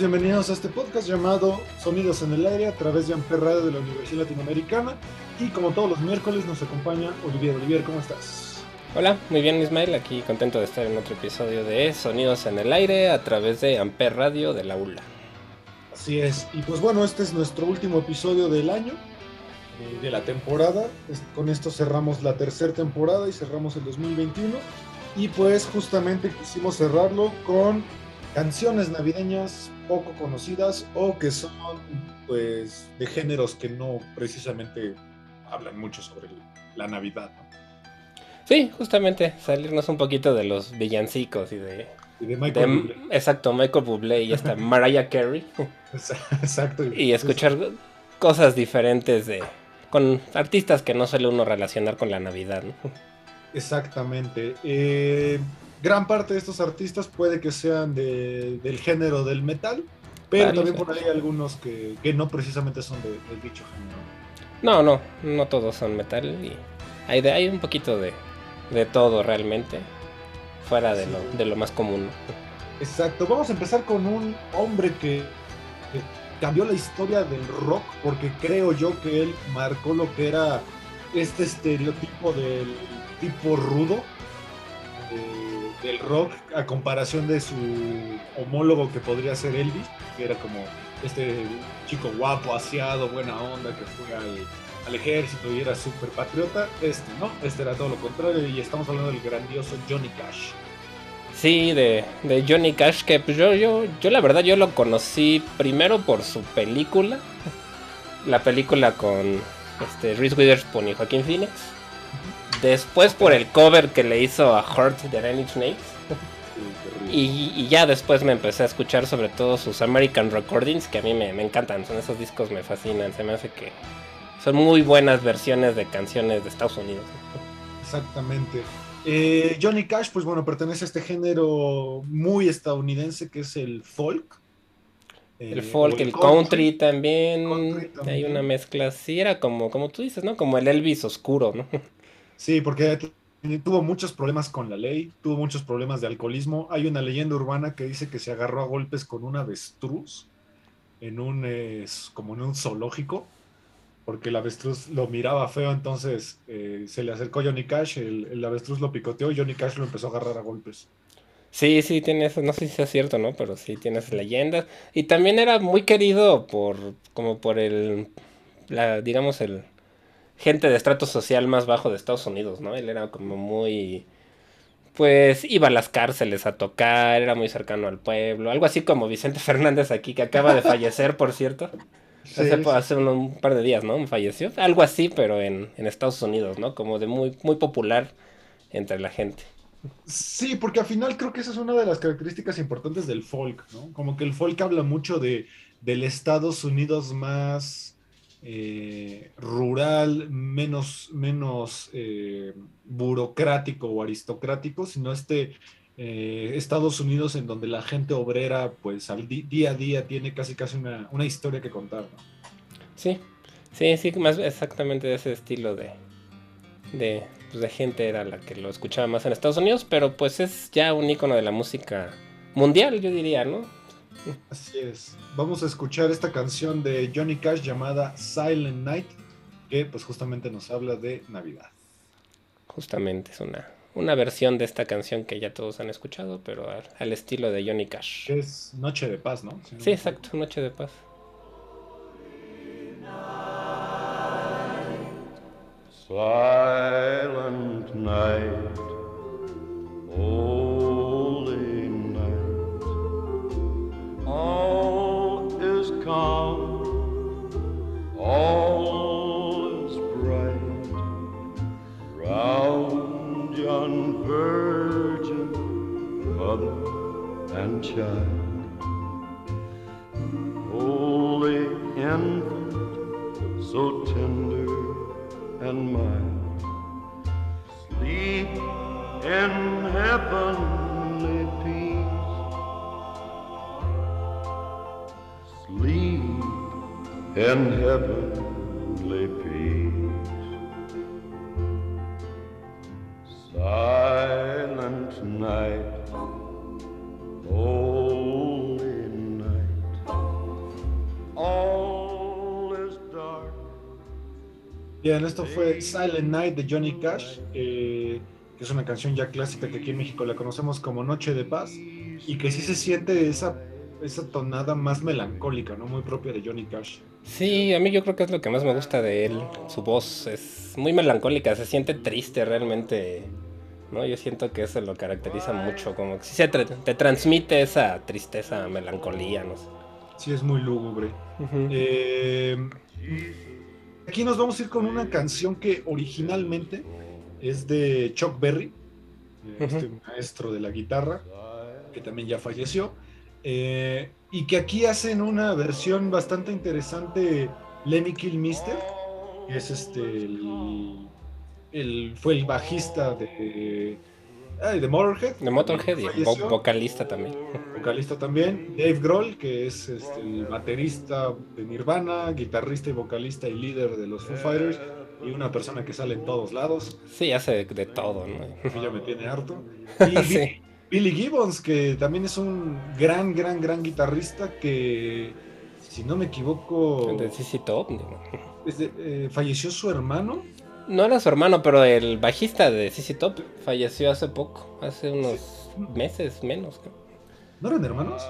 Todos, bienvenidos a este podcast llamado Sonidos en el Aire a través de Amper Radio de la Universidad Latinoamericana. Y como todos los miércoles nos acompaña Olivier. Olivier, ¿cómo estás? Hola, muy bien Ismael, aquí contento de estar en otro episodio de Sonidos en el Aire a través de Amper Radio de la ULA. Así es, y pues bueno, este es nuestro último episodio del año, eh, de la temporada. Con esto cerramos la tercera temporada y cerramos el 2021. Y pues justamente quisimos cerrarlo con canciones navideñas poco conocidas o que son pues de géneros que no precisamente hablan mucho sobre la Navidad. Sí, justamente salirnos un poquito de los villancicos y de, y de Michael de, Exacto, Michael Bublé y hasta Mariah Carey. Exacto. Y escuchar cosas diferentes de con artistas que no suele uno relacionar con la Navidad. ¿no? Exactamente. Eh, gran parte de estos artistas puede que sean de, del género del metal, pero Varios, también por ahí hay algunos que, que no precisamente son de- del dicho género. No, no, no todos son metal y hay, de, hay un poquito de, de todo realmente, fuera de, Sí. lo, de lo más común. Exacto, vamos a empezar con un hombre que, que cambió la historia del rock porque creo yo que él marcó lo que era este estereotipo del tipo rudo eh, del rock a comparación de su homólogo que podría ser Elvis, que era como este chico guapo, aseado, buena onda, que fue al, al ejército y era súper patriota. Este, ¿no? Este era todo lo contrario y estamos hablando del grandioso Johnny Cash. Sí, de, de Johnny Cash, que pues yo, yo, yo la verdad yo lo conocí primero por su película, la película con este, Reese Witherspoon y Joaquín Phoenix. Después por el cover que le hizo a Heart de Nine Inch Nails. Sí. Y, y ya después me empecé a escuchar sobre todo sus American Recordings, que a mí me, me encantan, son esos discos me fascinan, se me hace que son muy buenas versiones de canciones de Estados Unidos. Exactamente. Eh, Johnny Cash, pues bueno, pertenece a este género muy estadounidense que es el folk. Eh, El folk, o el country también, Country también. hay una mezcla así, era como, como tú dices, ¿no? Como el Elvis oscuro, ¿no? Sí, porque tu- tuvo muchos problemas con la ley, tuvo muchos problemas de alcoholismo. Hay una leyenda urbana que dice que se agarró a golpes con un avestruz en un, eh, como en un zoológico, porque el avestruz lo miraba feo, entonces eh, se le acercó Johnny Cash, el, el avestruz lo picoteó y Johnny Cash lo empezó a agarrar a golpes. Sí, sí, tiene eso, no sé si sea cierto, ¿no? Pero sí tiene esas leyendas. Y también era muy querido por, como por el, la, digamos, el gente de estrato social más bajo de Estados Unidos, ¿no? Él era como muy, pues iba a las cárceles a tocar, era muy cercano al pueblo, algo así como Vicente Fernández aquí, que acaba de fallecer, por cierto. Hace, un, un par de días, ¿no? Falleció. Algo así, pero en, en Estados Unidos, ¿no? Como de muy, muy popular entre la gente. Sí, porque al final creo que esa es una de las características importantes del folk, ¿no? Como que el folk habla mucho de, del Estados Unidos más eh, rural, menos, menos eh, burocrático o aristocrático, sino este eh, Estados Unidos en donde la gente obrera, pues al día a día tiene casi casi una, una historia que contar, ¿no? Sí, sí, sí, más exactamente de ese estilo de, de, pues, de gente era la que lo escuchaba más en Estados Unidos, pero pues es ya un icono de la música mundial, yo diría, ¿no? Así es. Vamos a escuchar esta canción de Johnny Cash llamada Silent Night, que pues justamente nos habla de Navidad. Justamente es una, una versión de esta canción que ya todos han escuchado, pero al, estilo de Johnny Cash. Que es Noche de Paz, ¿no? sí, exacto, Noche de Paz. Silent night, holy all is bright, round yon virgin mother and child, holy infant, so tender and mild. Sleep in heavenly in heavenly peace. Silent night. Holy night. All is dark. Bien, esto fue Silent Night de Johnny Cash, eh, que es una canción ya clásica que aquí en México la conocemos como Noche de Paz y que sí se siente esa, esa tonada más melancólica, ¿no? Muy propia de Johnny Cash. Sí, a mí yo creo que es lo que más me gusta de él. Su voz es muy melancólica, se siente triste realmente. ¿no? Yo siento que eso lo caracteriza mucho, como que sí se te transmite esa tristeza, melancolía, no sé. Sí, es muy lúgubre. eh, aquí nos vamos a ir con una canción que originalmente es de Chuck Berry, este maestro de la guitarra, que también ya falleció, eh, y que aquí hacen una versión bastante interesante, Lemmy Kilmister, que es este, el, el, fue el bajista de, de Motorhead. De Motorhead y vo vocalista también. Vocalista también. Dave Grohl, que es este, el baterista de Nirvana, guitarrista y vocalista y líder de los Foo Fighters. Y una persona que sale en todos lados. Sí, hace de, de todo, ¿no? ya me tiene harto. Y sí. Billy Gibbons, que también es un gran, gran, gran guitarrista que, si no me equivoco... De CC Top. Eh, falleció su hermano. No era su hermano, pero el bajista de CC Top falleció hace poco, hace unos sí. meses menos. ¿No eran hermanos?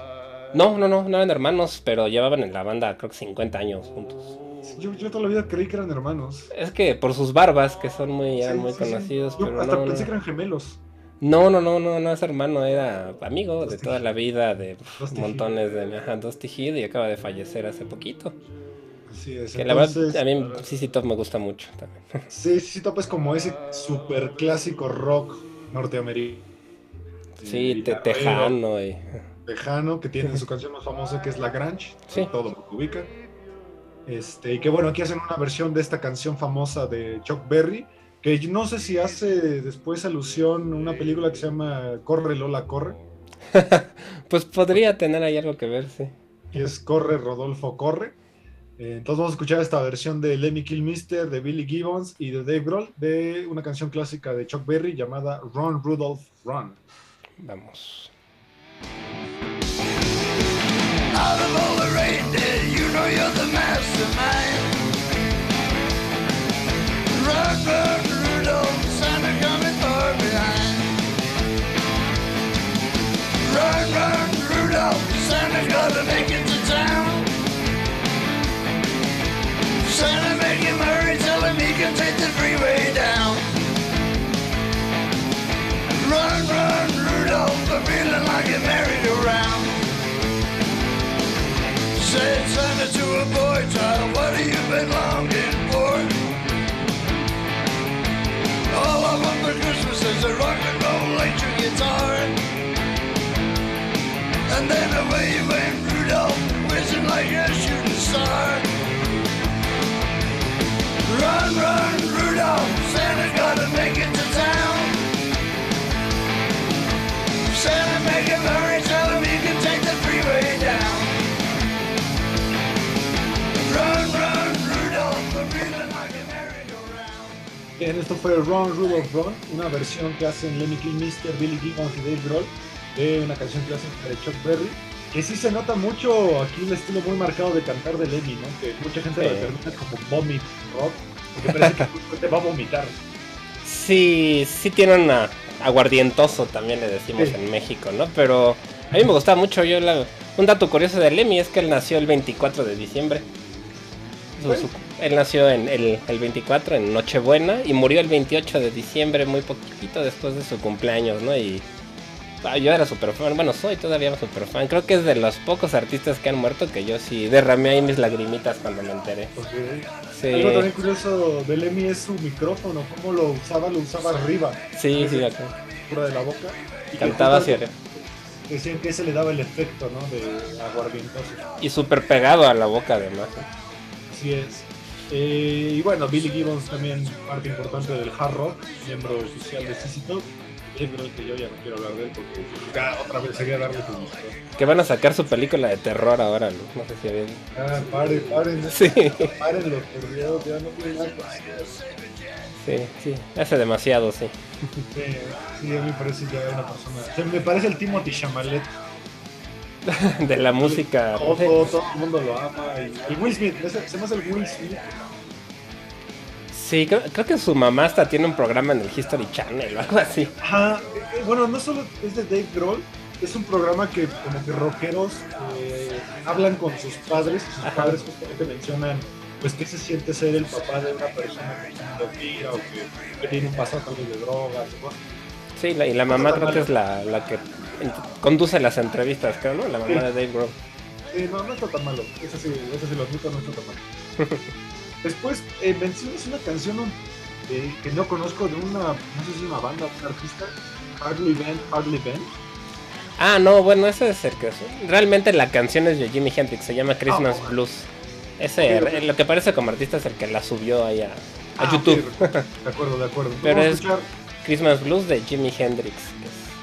No, no, no, no eran hermanos, pero llevaban en la banda creo que 50 años juntos. Yo, yo toda la vida creí que eran hermanos. Es que por sus barbas, que son muy, sí, muy sí, conocidos. Yo pero hasta no, pensé no. que eran gemelos. No, no, no, no, no es hermano, era amigo de toda la vida, de Dusty montones de ajá, Dusty Hill y acaba de fallecer hace poquito. Así es. Que Entonces, la verdad, a mí CC Top me gusta mucho también. Sí, CC Top es como ese super clásico rock norteamericano. Sí, te, tejano y... Tejano, que tiene su canción más famosa que es La Grange, sí. todo lo que ubica. Este, y que bueno, aquí hacen una versión de esta canción famosa de Chuck Berry, que no sé si hace después alusión a una película que se llama Corre Lola Corre. pues podría tener ahí algo que ver, sí. Que es Corre Rodolfo Corre. Eh, entonces vamos a escuchar esta versión de Lemmy Kilmister, de Billy Gibbons y de Dave Grohl de una canción clásica de Chuck Berry llamada Run Rudolph Run. Vamos. Out of all the reindeer, you know you're the mastermind. Said Santa to a boy child, what have you been longing for? I want for Christmas is a rock and roll electric guitar. And then away you went Rudolph, whizzing like a shooting star. Run, run, Rudolph, Santa gotta make it to town. Santa, make him hurry, tell him he esto fue Run Rudolph Run, una versión que hacen Lemmy Kilmister, Billy Gibbons y Dave Grohl de una canción clásica de Chuck Berry. Que sí se nota mucho aquí un estilo muy marcado de cantar de Lemmy, ¿no? Que mucha gente Sí. lo determina como vomit rock, porque parece que te va a vomitar. Sí, sí tiene una aguardientoso también le decimos Sí. en México, ¿no? Pero a mí me gustaba mucho. Yo la- un dato curioso de Lemmy es que él nació el 24 de diciembre. Su- su- él nació en el, el 24 en Nochebuena y murió el 28 de diciembre, muy poquito después de su cumpleaños, ¿no? Y ah, yo era súper fan, bueno, soy todavía súper fan. Creo que es de los pocos artistas que han muerto que yo sí derramé ahí mis lagrimitas cuando me enteré. Porque Sí, Algo también curioso de Lemmy es su micrófono, cómo lo usaba, lo usaba arriba, sí, sí, acá. fuera de la boca. Y Cantaba hacia Decían que ese le daba el efecto, ¿no? De aguardientoso. y súper pegado a la boca además. Así es. Eh, y bueno, Billy Gibbons también parte importante del hard rock, miembro oficial de CC Top. Que yo ya no quiero hablar de él porque ya otra vez sería darle publicidad. Que van a sacar su película de terror ahora, ¿no? No sé si habían... Ah, paren, paren, Sí, párenlo, por Dios, ya no tiene nada sí, sí. Hace demasiado, sí. Sí, sí, a mí me parece ya una persona. Se me parece el Timothy Chamalet. De la música. Todo, todo, todo el mundo lo ama. Y, y Will Smith, se me hace el Will Smith. Sí, creo, creo que su mamá hasta tiene un programa en el History Channel o algo así. Ajá, eh, bueno, no solo es de Dave Grohl, es un programa que como que rockeros eh, hablan con sus padres y sus Ajá. padres justamente mencionan pues qué se siente ser el papá de una persona que o que, tiene un pasado de drogas o cosas. Sí, la- y la mamá creo que es la, la que conduce las entrevistas, creo, ¿no? La mamá Sí. de Dave Grohl. Sí, no, no está tan malo, eso sí, eso sí lo admito, no está tan malo. Después eh, mencionas una canción eh, que no conozco de una, no sé si una banda, un artista, Hardly Ben, Hardly. Ah, no, bueno, ese es el que... Realmente la canción es de Jimi Hendrix, se llama Christmas Ah, Blues. Ese, ok. lo que parece como artista es el que la subió ahí a, a Ah, YouTube. De acuerdo, de acuerdo. Pero es- escuchar Christmas Blues de Jimi Hendrix.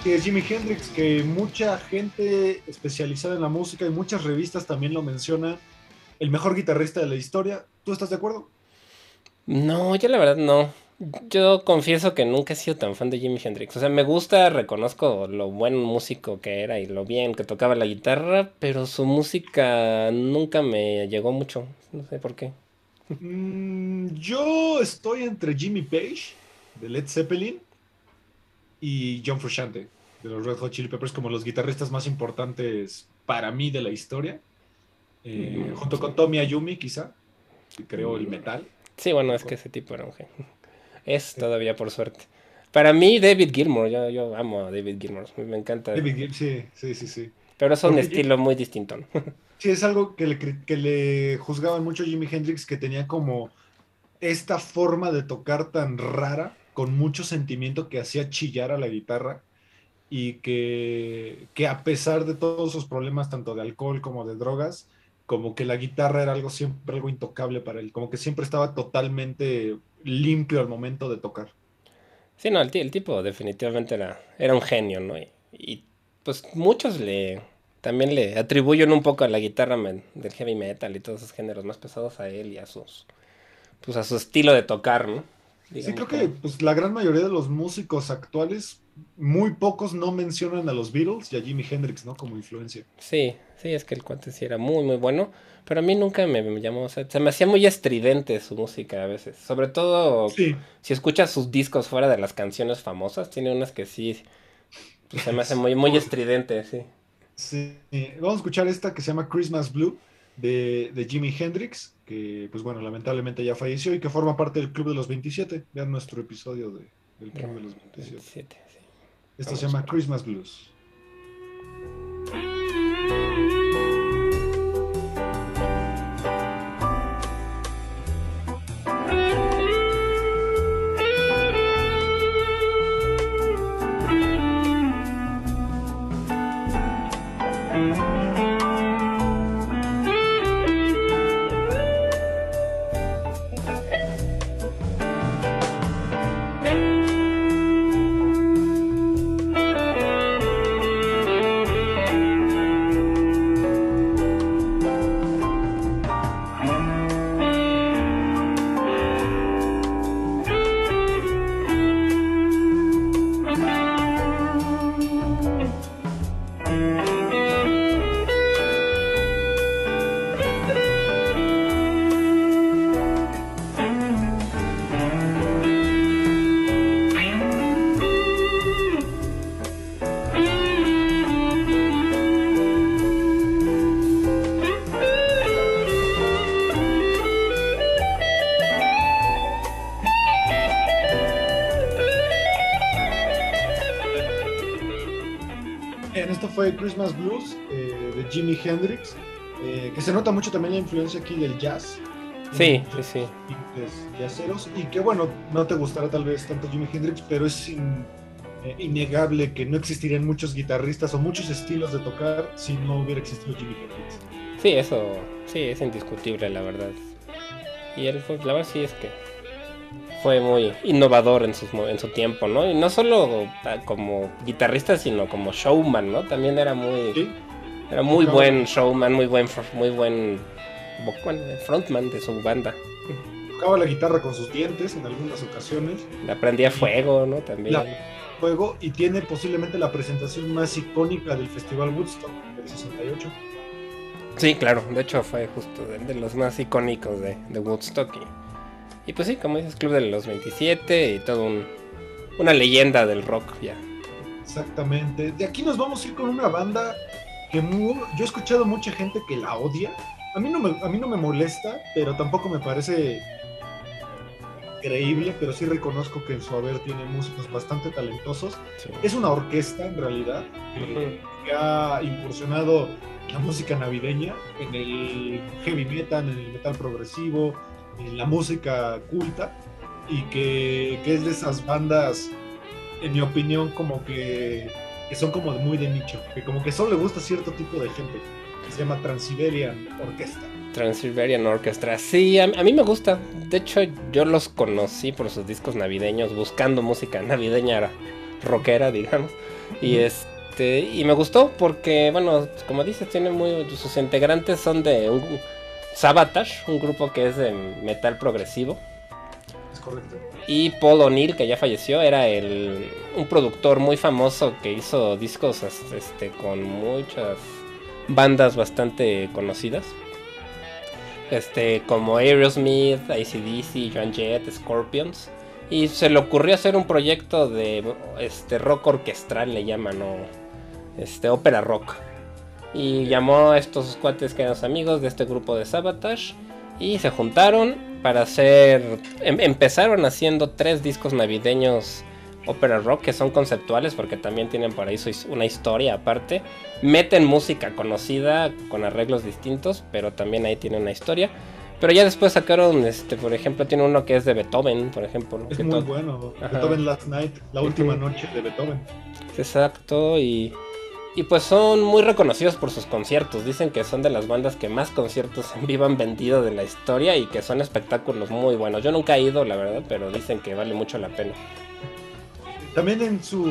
que es Jimi Hendrix, que mucha gente especializada en la música y muchas revistas también lo mencionan, el mejor guitarrista de la historia. ¿Tú estás de acuerdo? No, yo la verdad no. Yo confieso que nunca he sido tan fan de Jimi Hendrix. O sea, me gusta, reconozco lo buen músico que era y lo bien que tocaba la guitarra, pero su música nunca me llegó mucho. No sé por qué. Mm, yo estoy entre Jimmy Page, de Led Zeppelin, y John Frusciante, de los Red Hot Chili Peppers, como los guitarristas más importantes para mí de la historia. Eh, Mm. junto con Tommy Ayumi, quizá, que creó el metal. Sí, bueno, es que ese tipo era un genio. Es todavía por suerte. Para mí, David Gilmour, yo, yo amo a David Gilmour, me encanta. David Gibb, sí, sí, sí, sí. Pero es un Porque estilo muy distinto, ¿no? Sí, es algo que le, que le juzgaban mucho a Jimi Hendrix, que tenía como esta forma de tocar tan rara, con mucho sentimiento que hacía chillar a la guitarra y que, que a pesar de todos sus problemas, tanto de alcohol como de drogas, como que la guitarra era algo siempre algo intocable para él, como que siempre estaba totalmente limpio al momento de tocar. Sí, no, el, ti- el tipo definitivamente era, era un genio, ¿no? Y, pues muchos le también le atribuyen un poco a la guitarra del heavy metal y todos esos géneros más pesados a él y a sus pues a su estilo de tocar, ¿no? Sí, creo que pues, la gran mayoría de los músicos actuales, muy pocos no mencionan a los Beatles y a Jimi Hendrix, ¿no? Como influencia. Sí, sí, es que el cuate sí era muy, muy bueno, pero a mí nunca me, me llamó, o sea, se me hacía muy estridente su música a veces, sobre todo Sí, si escuchas sus discos fuera de las canciones famosas, tiene unas que sí, pues, se me hace muy, muy estridente, sí. Sí, vamos a escuchar esta que se llama Christmas Blue de, de Jimi Hendrix, que pues bueno, lamentablemente ya falleció y que forma parte del Club de los 27. Vean nuestro episodio de, del Club de los 27. 27, sí. Esta se llama Christmas Blues. Jimi Hendrix, eh, que se nota mucho también la influencia aquí del jazz. Sí, sí, sí. tintes jazzeros, y que bueno, no te gustará tal vez tanto Jimi Hendrix, pero es in- eh, innegable que no existirían muchos guitarristas o muchos estilos de tocar si no hubiera existido Jimi Hendrix. Sí, eso sí es indiscutible, la verdad. Y él, pues, la verdad sí es que fue muy innovador en, mo- en su tiempo, ¿no? Y no solo ah, como guitarrista, sino como showman, ¿no? También era muy, ¿sí? Era muy buen showman, muy buen, muy buen frontman de su banda. Tocaba la guitarra con sus dientes en algunas ocasiones, La prendía fuego, ¿no? También. La- juego, y tiene posiblemente la presentación más icónica del Festival Woodstock del 68. Sí, claro, de hecho fue justo de, de los más icónicos de, de Woodstock. Y, y pues sí, como dices, Club de los 27 y todo un, una leyenda del rock ya. Exactamente. De aquí nos vamos a ir con una banda que yo he escuchado mucha gente que la odia. A mí no me, a mí no me molesta, pero tampoco me parece creíble, pero sí reconozco que en su haber tiene músicos bastante talentosos. Sí. Es una orquesta en realidad que, que ha incursionado en la música navideña, en el heavy metal, en el metal progresivo, en la música culta y que, que es de esas bandas, en mi opinión, como que, que son como muy de nicho, que como que solo le gusta a cierto tipo de gente, que se llama Transiberian Orquesta. Transylvanian Orchestra. Sí, a, a mí me gusta. De hecho, yo los conocí por sus discos navideños, buscando música navideña rockera, digamos. Y este y me gustó porque, bueno, como dices, tiene muy sus integrantes son de un Sabotage, un grupo que es de metal progresivo. Y Paul O'Neill, que ya falleció, era el, un productor muy famoso que hizo discos este, con muchas bandas bastante conocidas. Este, como Aerosmith, ACDC, Joan Jett, Scorpions. Y se le ocurrió hacer un proyecto de este, rock orquestral, le llaman, este, ópera rock. Y llamó a estos cuates que eran amigos de este grupo de Sabotage. Y se juntaron para hacer. em- empezaron haciendo tres discos navideños ópera rock que son conceptuales porque también tienen por ahí una historia aparte. Meten música conocida con arreglos distintos, pero también ahí tiene una historia. Pero ya después sacaron, este, por ejemplo, tiene uno que es de Beethoven, por ejemplo. Es Que muy bueno. Ajá. Beethoven Last Night, la última noche de Beethoven. Exacto, y, y pues son muy reconocidos por sus conciertos. Dicen que son de las bandas que más conciertos en vivo han vendido de la historia y que son espectáculos muy buenos. Yo nunca he ido, la verdad, pero dicen que vale mucho la pena. También en su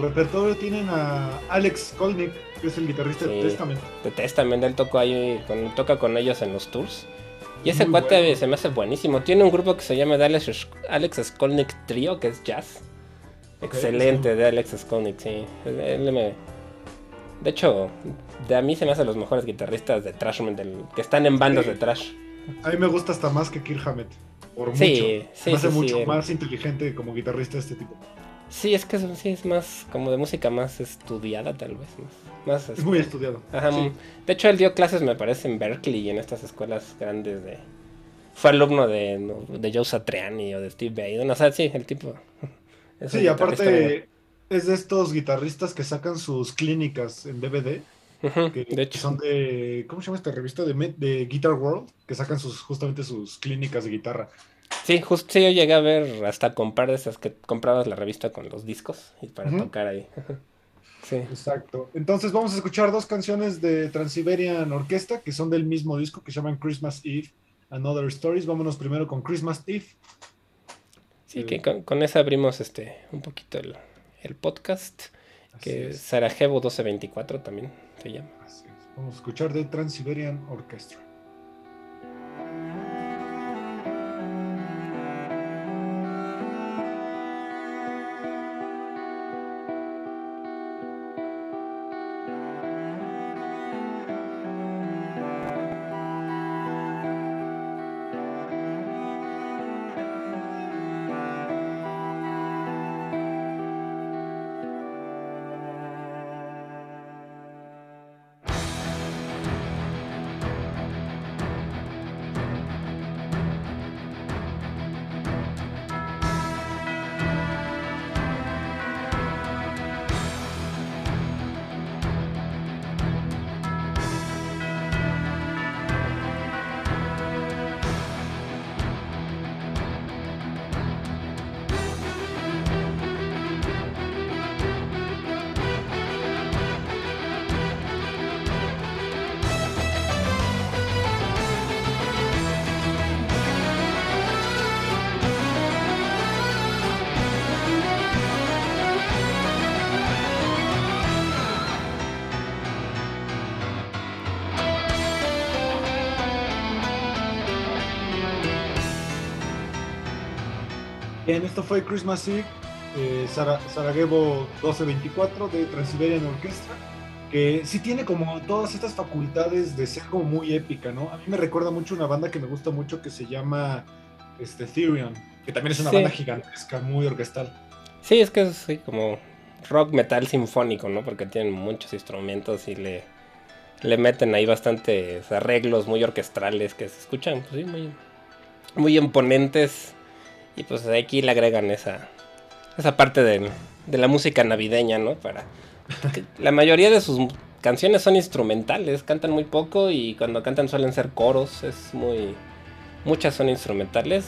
repertorio tienen a Alex Kolnick, que es el guitarrista de Sí. Testament. De Testament, él tocó ahí, con, toca con ellos en los tours. Y ese Muy cuate bueno. se me hace buenísimo. Tiene un grupo que se llama The Alex, Alex Skolnick Trio, que es jazz. Excelente sí. de Alex Skolnick, sí. Él me- De hecho, de a mí se me hacen los mejores guitarristas de thrash metal, que están en bandas Sí. de trash. A mí me gusta hasta más que Kirk Hammett. Por Sí, mucho. sí, me hace sí, mucho sí. más inteligente como guitarrista este tipo. Sí, es que es, sí, es más como de música más estudiada, tal vez. Más, más, Es muy estudiado. Ajá, Sí. De hecho, él dio clases, me parece, en Berkeley y en estas escuelas grandes de... Fue alumno de, de Joe Satriani o de Steve Vai. O sea, sí, el tipo... Sí, aparte es de estos guitarristas que sacan sus clínicas en DVD, que de hecho, son de, ¿cómo se llama esta revista? De, de Guitar World, que sacan sus justamente sus clínicas de guitarra. sí, justo sí, yo llegué a ver hasta comprar de esas que comprabas la revista con los discos y para tocar ahí. sí. Exacto. Entonces vamos a escuchar dos canciones de Transiberian Orquesta que son del mismo disco que se llaman Christmas Eve and Other Stories. Vámonos primero con Christmas Eve. Sí, que con, con esa abrimos este un poquito el, el podcast, Así que es, Sarajevo 1224 también se llama. así es. Vamos a escuchar de Transiberian Orchestra. Bien, esto fue Christmas Eve, eh, Sara- Sarajevo 1224 de Transiberian Orchestra, que sí tiene como todas estas facultades de ser como muy épica, ¿no? A mí me recuerda mucho una banda que me gusta mucho que se llama este, Therion, que también es una Sí. banda gigantesca, muy orquestal. Sí, es que es sí, como rock metal sinfónico, ¿no? Porque tienen muchos instrumentos y le, le meten ahí bastantes arreglos muy orquestrales que se escuchan, pues sí, muy, muy imponentes. Y pues aquí le agregan esa, esa parte de, de la música navideña, ¿no? Para la mayoría de sus canciones son instrumentales, cantan muy poco y cuando cantan suelen ser coros, es muy muchas son instrumentales.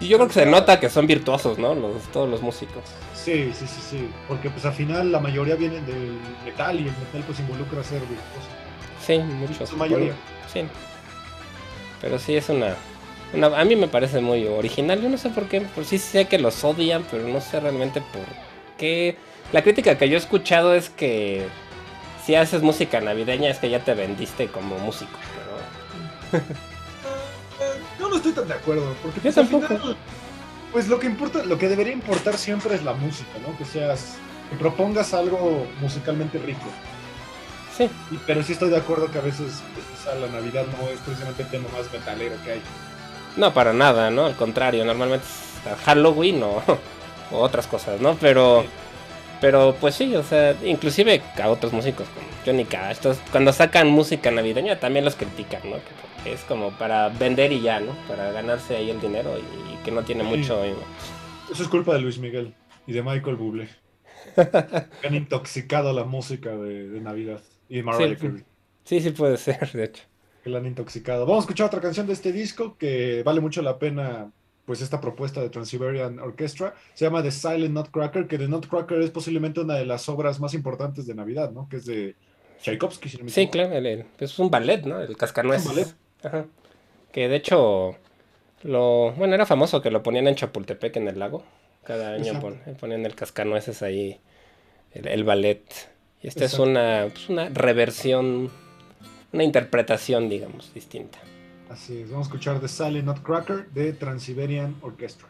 Y yo creo que se nota que son virtuosos, ¿no? Los, todos los músicos. Sí, sí, sí, sí, porque pues al final la mayoría vienen del metal y el metal pues involucra ser virtuoso. Sí, muchos. Su mayoría. Sí. Pero sí es una, A mí me parece muy original. Yo no sé por qué. Por sí sé que los odian, pero no sé realmente por qué. La crítica que yo he escuchado es que si haces música navideña es que ya te vendiste como músico. Pero Yo no estoy tan de acuerdo, porque Yo pues, tampoco. final, pues lo que importa, lo que debería importar siempre es la música, ¿no? Que seas, que propongas algo musicalmente rico. sí. Y- pero sí estoy de acuerdo que a veces pues, la Navidad no es precisamente el tema más metalero que hay. No, para nada, ¿no? Al contrario, normalmente es Halloween o, o otras cosas, ¿no? Pero, pero pues sí, o sea, inclusive a otros músicos como Johnny Cash, cuando sacan música navideña también los critican, ¿no? Que es como para vender y ya, ¿no? Para ganarse ahí el dinero y, que no tiene Sí. mucho... Eso es culpa de Luis Miguel y de Michael Bublé. Han intoxicado la música de, de Navidad y de Mariah Sí. Carey. Sí, sí puede ser, de hecho. Que la han intoxicado. Vamos a escuchar otra canción de este disco que vale mucho la pena, pues esta propuesta de Trans-Siberian Orchestra. Se llama The Silent Nutcracker, que The Nutcracker es posiblemente una de las obras más importantes de Navidad, ¿no? Que es de Tchaikovsky, si no me Sí, claro, el- el- es un ballet, ¿no? El cascanueces. Es un ballet. Ajá. Que de hecho, lo, bueno, era famoso que lo ponían en Chapultepec, en el lago. Cada año pon- ponían el cascanueces ahí, el, el ballet. Y esta es una, pues, una reversión, una interpretación, digamos, distinta. Así es, vamos a escuchar The Silent Nutcracker de Trans-Siberian Orchestra.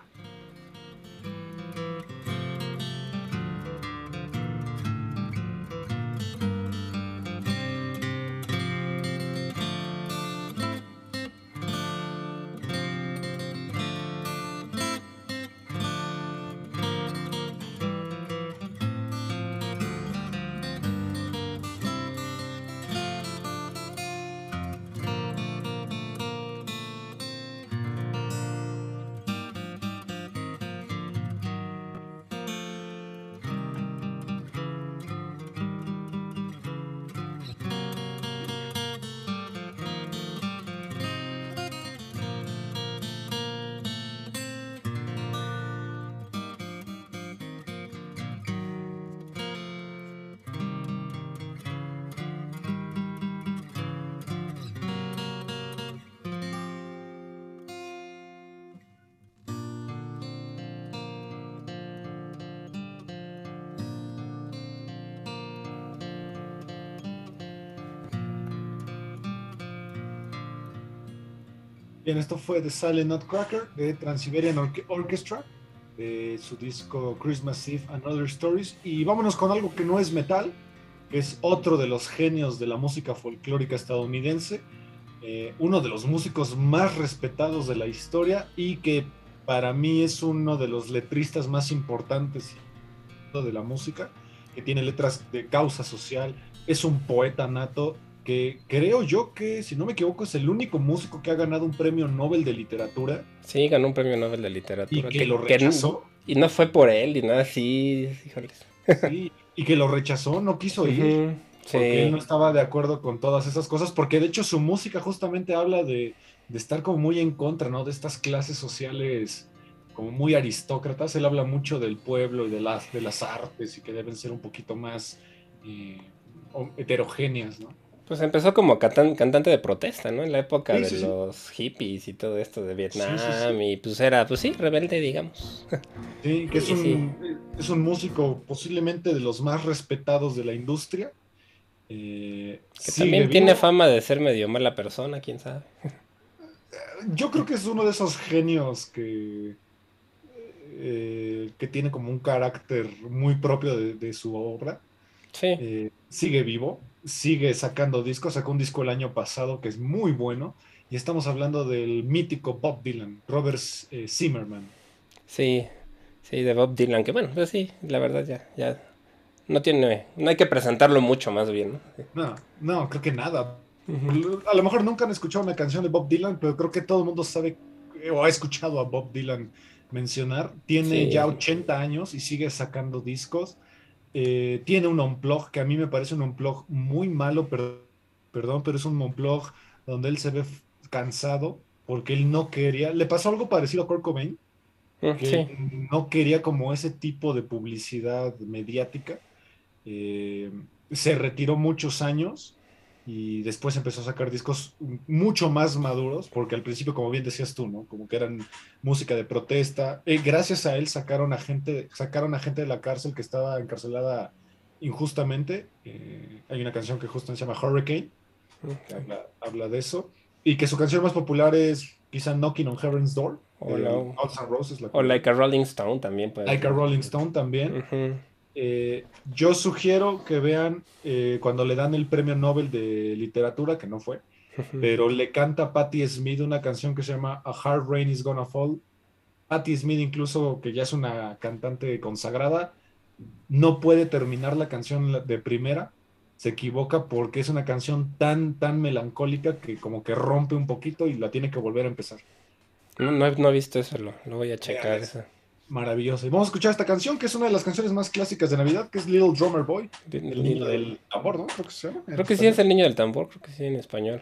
Bien, esto fue The Silent Nutcracker de Trans-Siberian Orque- Orchestra, de su disco Christmas Eve and Other Stories. Y vámonos con algo que no es metal, que es otro de los genios de la música folclórica estadounidense, eh, uno de los músicos más respetados de la historia y que para mí es uno de los letristas más importantes de la música, que tiene letras de causa social, es un poeta nato que creo yo que, si no me equivoco, es el único músico que ha ganado un premio Nobel de literatura Sí, ganó un premio Nobel de y literatura. que lo rechazó. y no fue por él y nada así, híjoles. sí, y que lo rechazó, no quiso ir. Ujú, Porque él no estaba de acuerdo con todas esas cosas, porque de hecho su música justamente habla de, de estar como muy en contra, ¿no? De estas clases sociales como muy aristócratas. Él habla mucho del pueblo y de las, de las artes y que deben ser un poquito más eh, heterogéneas, ¿no? Pues empezó como cantan- cantante de protesta, ¿no? En la época Sí, de sí, sí. los hippies y todo esto de Vietnam y pues era, pues sí, rebelde, digamos. Sí, que es un, es un músico posiblemente de los más respetados de la industria. Eh, Que también vivo. tiene fama de ser medio mala persona, quién sabe. Yo creo que es uno de esos genios que, eh, que tiene como un carácter muy propio de, de su obra. Sí. Eh, sigue vivo, sigue sacando discos, sacó un disco el año pasado que es muy bueno, y estamos hablando del mítico Bob Dylan, Robert eh, Zimmerman. Sí, sí, de Bob Dylan, que bueno, pues sí, la verdad ya, ya no tiene, no hay que presentarlo mucho más bien, ¿no? Sí. No, no, creo que nada. A lo mejor nunca han escuchado una canción de Bob Dylan, pero creo que todo el mundo sabe o ha escuchado a Bob Dylan mencionar. Tiene Sí. ya 80 años y sigue sacando discos. Eh, tiene un unplug que a mí me parece un unplug muy malo, per- perdón, pero es un unplug donde él se ve cansado porque él no quería. Le pasó algo parecido a Kurt Cobain, Mm, que Sí, no quería como ese tipo de publicidad mediática. Eh, se retiró muchos años y después empezó a sacar discos mucho más maduros, porque al principio, como bien decías tú, ¿no? Como que eran música de protesta. Eh, gracias a él sacaron a gente, sacaron a gente de la cárcel que estaba encarcelada injustamente. Eh, hay una canción que justo se llama Hurricane, que habla, habla de eso. Y que su canción más popular es quizá Knocking on Heaven's Door. O la- Roses, la o Like a Rolling Stone también puede Like a ser. Rolling Stone también. Ujú. Eh, yo sugiero que vean eh, cuando le dan el premio Nobel de literatura, que no fue, pero le canta Patti Smith una canción que se llama A Hard Rain is Gonna Fall. Patti Smith, incluso que ya es una cantante consagrada, no puede terminar la canción de primera. Se equivoca porque es una canción tan, tan melancólica que como que rompe un poquito y la tiene que volver a empezar. No, no he, no he visto eso, lo, lo voy a checar. Eso. Maravilloso. Y vamos a escuchar esta canción, que es una de las canciones más clásicas de Navidad, que es Little Drummer Boy. El niño del tambor, ¿no? Creo que se llama. Creo que sí es el niño del tambor, creo que sí en español.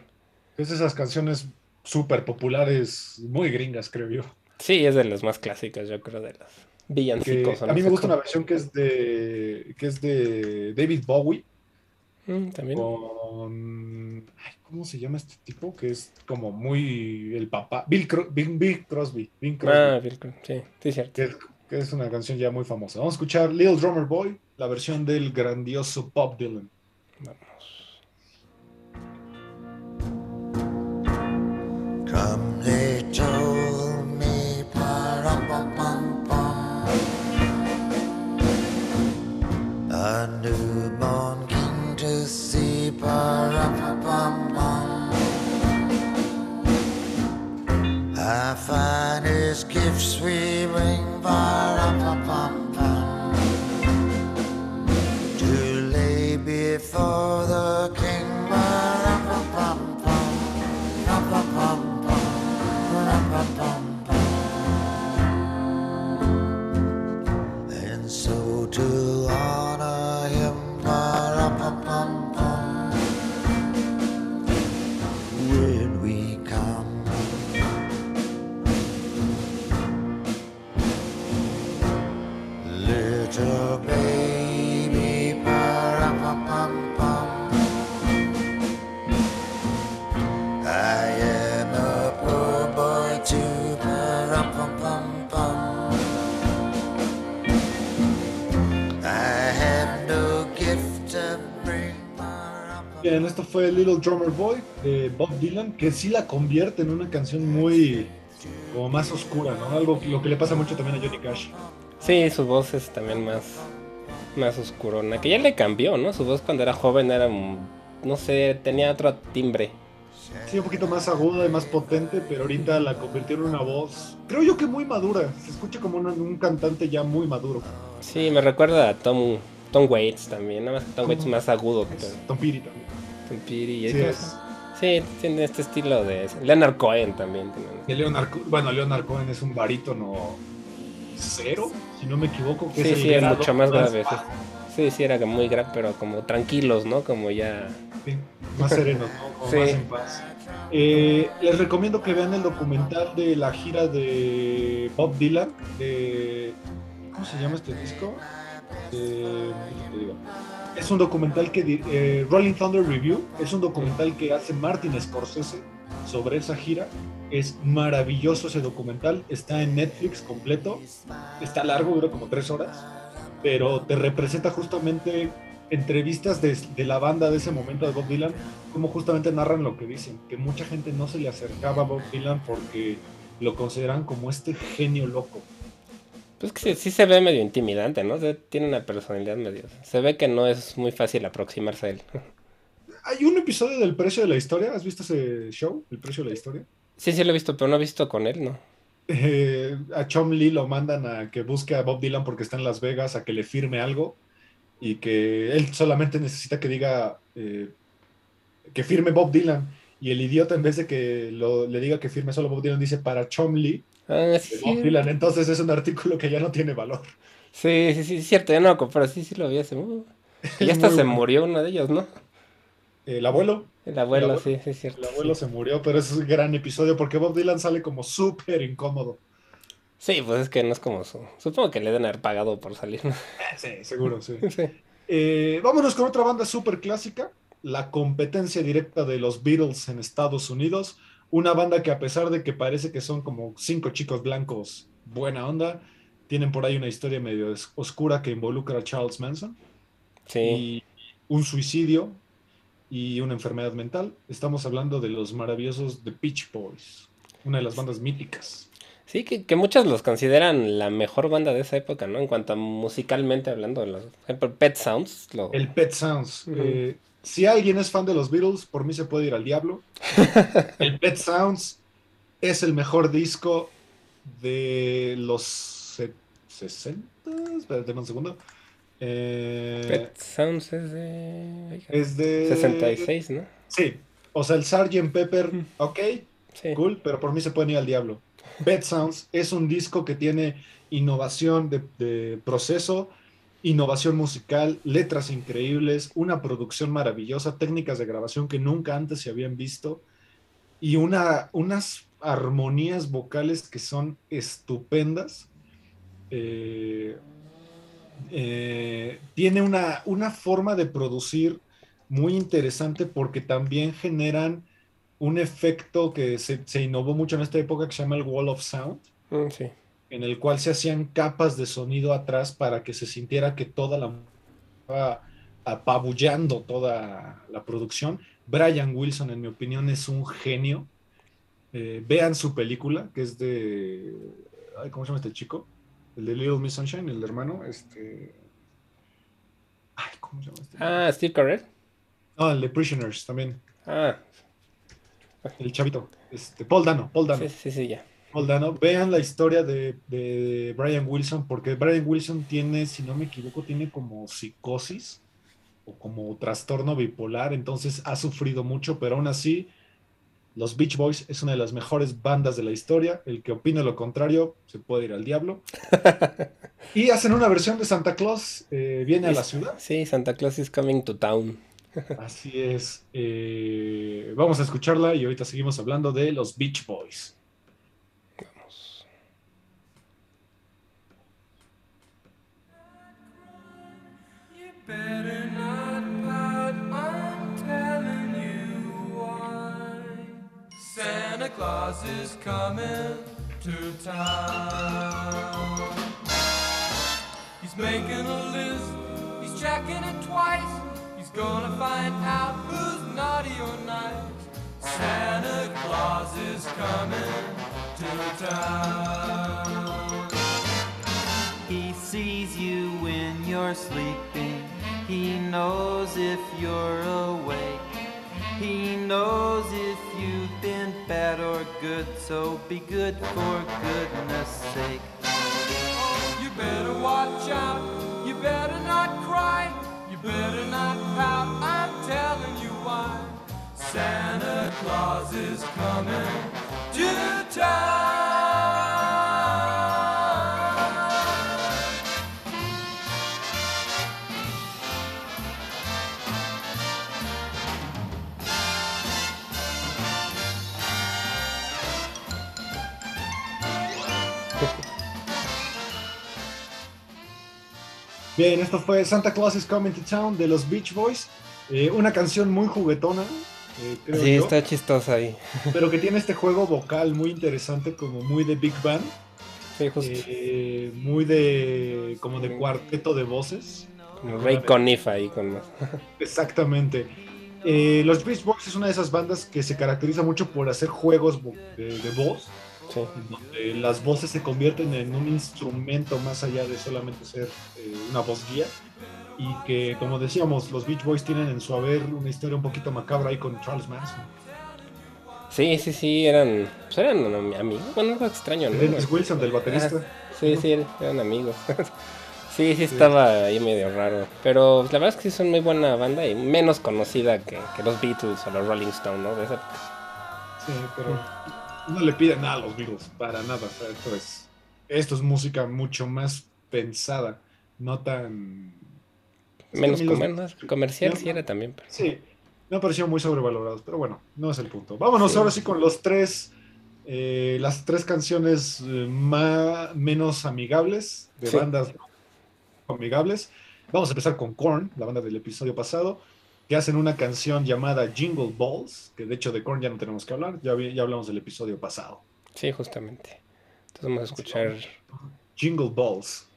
Es de esas canciones súper populares, muy gringas, creo yo. Sí, es de las más clásicas, yo creo, de las villancicos. a mí me gusta una versión que es de que es de David Bowie Mm, también. con ay, ¿cómo se llama este tipo? Que es como muy el papá, Bill, Cro- Bing Crosby, Crosby, Ah, Bill Clinton, sí, sí, cierto. que, es, que es una canción ya muy famosa. Vamos a escuchar Little Drummer Boy, la versión del grandioso Bob Dylan. Come, they told me, pa-rum-pum-pum-pum. A newborn Our finest gifts we bring, pa-rum-pum-pum-pum. To lay before Bien, esto fue Little Drummer Boy de Bob Dylan, que sí la convierte en una canción muy como más oscura, ¿no? Algo lo que le pasa mucho también a Johnny Cash. Sí, su voz es también más, más oscurona. Que ya le cambió, ¿no? Su voz cuando era joven era, mm, no sé, tenía otro timbre. Sí, un poquito más aguda y más potente, pero ahorita la convirtió en una voz, creo yo que muy madura. Se escucha como un, un cantante ya muy maduro. Sí, me recuerda a Tom, Tom Waits también. Nada más que Tom Waits más agudo que Tom Petty también. Tom Petty. y- Sí, es. Sí, tiene este estilo de... Leonard Cohen también. tiene- Leonard, bueno, Leonard Cohen es un barítono cero, si no me equivoco. Que Sí, sí, grado mucho más grave. bajo, Sí, sí, era muy grave, pero como tranquilos, ¿no? Como ya... sí, más sereno, ¿no? Como Sí. más en paz. Eh, les recomiendo que vean el documental de la gira de Bob Dylan. de- ¿Cómo se llama este disco? Eh. Es un documental que eh, Rolling Thunder Review es un documental que hace Martin Scorsese sobre esa gira. Es maravilloso ese documental. Está en Netflix completo. Está largo, dura como tres horas. Pero te representa justamente entrevistas de, de la banda de ese momento de Bob Dylan, como justamente narran lo que dicen, que mucha gente no se le acercaba a Bob Dylan porque lo consideran como este genio loco. Pues que sí, se ve medio intimidante, ¿no? Tiene una personalidad medio... Se ve que no es muy fácil aproximarse a él. Hay un episodio del precio de la historia. ¿Has visto ese show? El precio de la historia. Sí, sí lo he visto, pero no he visto con él, ¿no? Eh, a Chom Lee lo mandan a que busque a Bob Dylan porque está en Las Vegas, a que le firme algo y que él solamente necesita que diga eh, que firme Bob Dylan. Y el idiota, en vez de que lo- le diga que firme solo Bob Dylan, dice para Chom Lee Ah, sí, Bob. Dylan. Entonces es un artículo que ya no tiene valor. Sí, sí, sí, es cierto, ya no, pero sí, sí lo vi hace... uh, Y hasta se bueno. murió uno de ellos, ¿no? El abuelo, El abuelo, El abuelo- sí, sí, es cierto. el abuelo se murió, pero es un gran episodio porque Bob Dylan sale como súper incómodo. Sí, pues es que no es como su... Supongo que le deben haber pagado por salir. ¿no? Sí, seguro, sí. Sí. Eh, vámonos con otra banda súper clásica, la competencia directa de los Beatles en Estados Unidos. Una banda que a pesar de que parece que son como cinco chicos blancos, buena onda, tienen por ahí una historia medio oscura que involucra a Charles Manson Sí. y un suicidio y una enfermedad mental. Estamos hablando de los maravillosos The Beach Boys, una de las bandas míticas. Sí, que, que muchos los consideran la mejor banda de esa época, ¿no? En cuanto a musicalmente hablando, los, por ejemplo, Pet Sounds. Lo... El Pet Sounds. Eh, si alguien es fan de los Beatles, por mí se puede ir al diablo. el Pet Sounds es el mejor disco de los se- 60. Espérate un segundo. Eh, Pet Sounds es de... es de 66, ¿no? Sí. O sea, el Sgt. Pepper, ok, Sí. cool, pero por mí se pueden ir al diablo. Pet Sounds es un disco que tiene innovación de, de proceso, innovación musical, letras increíbles, una producción maravillosa, técnicas de grabación que nunca antes se habían visto y una, unas armonías vocales que son estupendas. Eh, eh, tiene una, una forma de producir muy interesante porque también generan un efecto que se, se innovó mucho en esta época que se llama el Wall of Sound, Mm, sí. en el cual se hacían capas de sonido atrás para que se sintiera que toda la estaba apabullando toda la producción. Brian Wilson, en mi opinión, es un genio. Eh, vean su película, que es de. ay, ¿Cómo se llama este chico? El de Little Miss Sunshine, el hermano. Este. Ay, ¿cómo se llama este? Ah, Steve Carell. No, el de Prisoners también. Ah, El chavito. Este, Paul Dano. Paul Dano. sí, sí, sí, ya. Paul Dano. Vean la historia de, de Brian Wilson, porque Brian Wilson tiene, si no me equivoco, tiene como psicosis o como trastorno bipolar, entonces ha sufrido mucho, pero aún así, los Beach Boys es una de las mejores bandas de la historia. El que opine lo contrario se puede ir al diablo. y hacen una versión de Santa Claus, eh, viene a la ciudad. Sí, Santa Claus is coming to town. Así es. eh, vamos a escucharla y ahorita seguimos hablando de los Beach Boys. Better Santa Claus is coming to town. He's making a list, he's checking it twice. He's gonna find out who's naughty or nice. Santa Claus is coming to town. He sees you when you're sleeping. He knows if you're awake. He knows if you've been bad or good, so be good for goodness sake. You better watch out. You better not cry. You better not pout. I'm telling you why. Santa Claus is coming to town. Bien, esto fue Santa Claus is Coming to Town de los Beach Boys. Eh, una canción muy juguetona, eh, creo Sí, yo, está chistosa ahí. pero que tiene este juego vocal muy interesante, como muy de Big Band, Sí, justo. eh, muy de como de cuarteto de voces. Ray Conniff ahí con más. Exactamente. Los Beach Boys es una de esas bandas que se caracteriza mucho por hacer juegos de voz. Sí. donde las voces se convierten en un instrumento más allá de solamente ser eh, una voz guía. Y que, como decíamos, los Beach Boys tienen en su haber una historia un poquito macabra ahí con Charles Manson. Sí, sí, sí, eran, pues eran amigos. Bueno, algo extraño, ¿no? Dennis Wilson, del baterista. Ah, Sí, sí, eran amigos. sí, sí, estaba ahí medio raro. Pero la verdad es que sí son muy buena banda y menos conocida que, que los Beatles o los Rolling Stones, ¿no? De esa época. Sí, pero no le piden nada a los Beatles, para nada. O sea, esto, es, esto es música mucho más pensada, no tan... Menos Sí, los- comer- comercial sí era también. pero- Sí, me han parecido muy sobrevalorados, pero bueno, no es el punto. Vámonos ahora sí con los tres, eh, las tres canciones eh, más, menos amigables, de Sí. bandas amigables. Vamos a empezar con Korn, la banda del episodio pasado, que hacen una canción llamada Jingle Balls, que de hecho de Korn ya no tenemos que hablar, ya, vi- ya hablamos del episodio pasado. Sí, justamente. Entonces vamos a escuchar. Jingle Balls.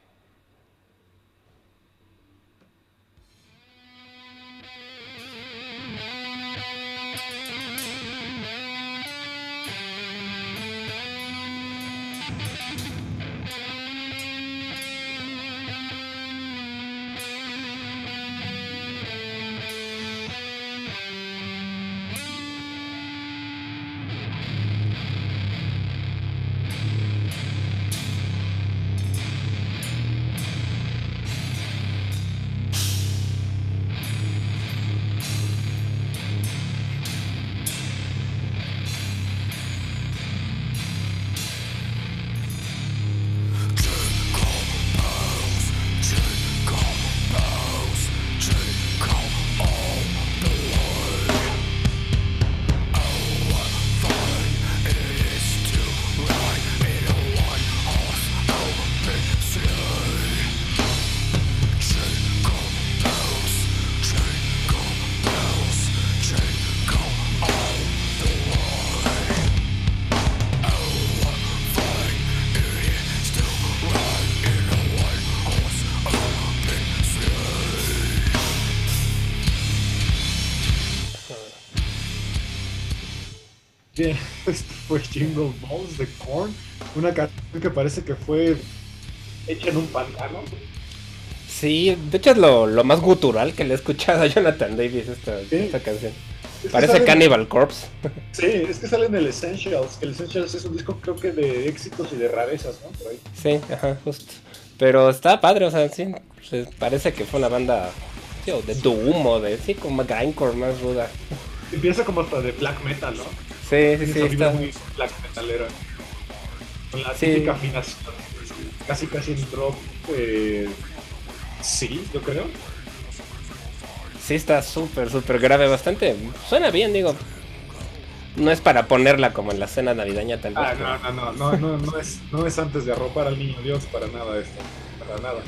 Fue Jingle Balls de Korn, una canción que parece que fue hecha en un pantano. Sí, de hecho es lo, lo más gutural que le he escuchado a Jonathan Davis esta, Sí. esta canción. Es Parece Cannibal Corpse. Sí, es que sale en el Essentials, el Essentials es un disco creo que de éxitos y de rarezas, ¿no? Por ahí. Sí, ajá, justo. Pero está padre, o sea, sí. pues, parece que fue una banda sí, o de Doom o de, sí, como grindcore más ruda. Empieza como hasta de black metal, ¿no? Sí, sí, sí, está. muy black metalero. Con la Sí. típica afinación, casi casi en drop. eh, sí, yo creo. Sí, está súper, súper grave, bastante. Suena bien, digo. No es para ponerla como en la cena navideña, tal vez. Ah, no, no, no, no, no, no es, no es antes de arropar al niño Dios para nada esto, para nada.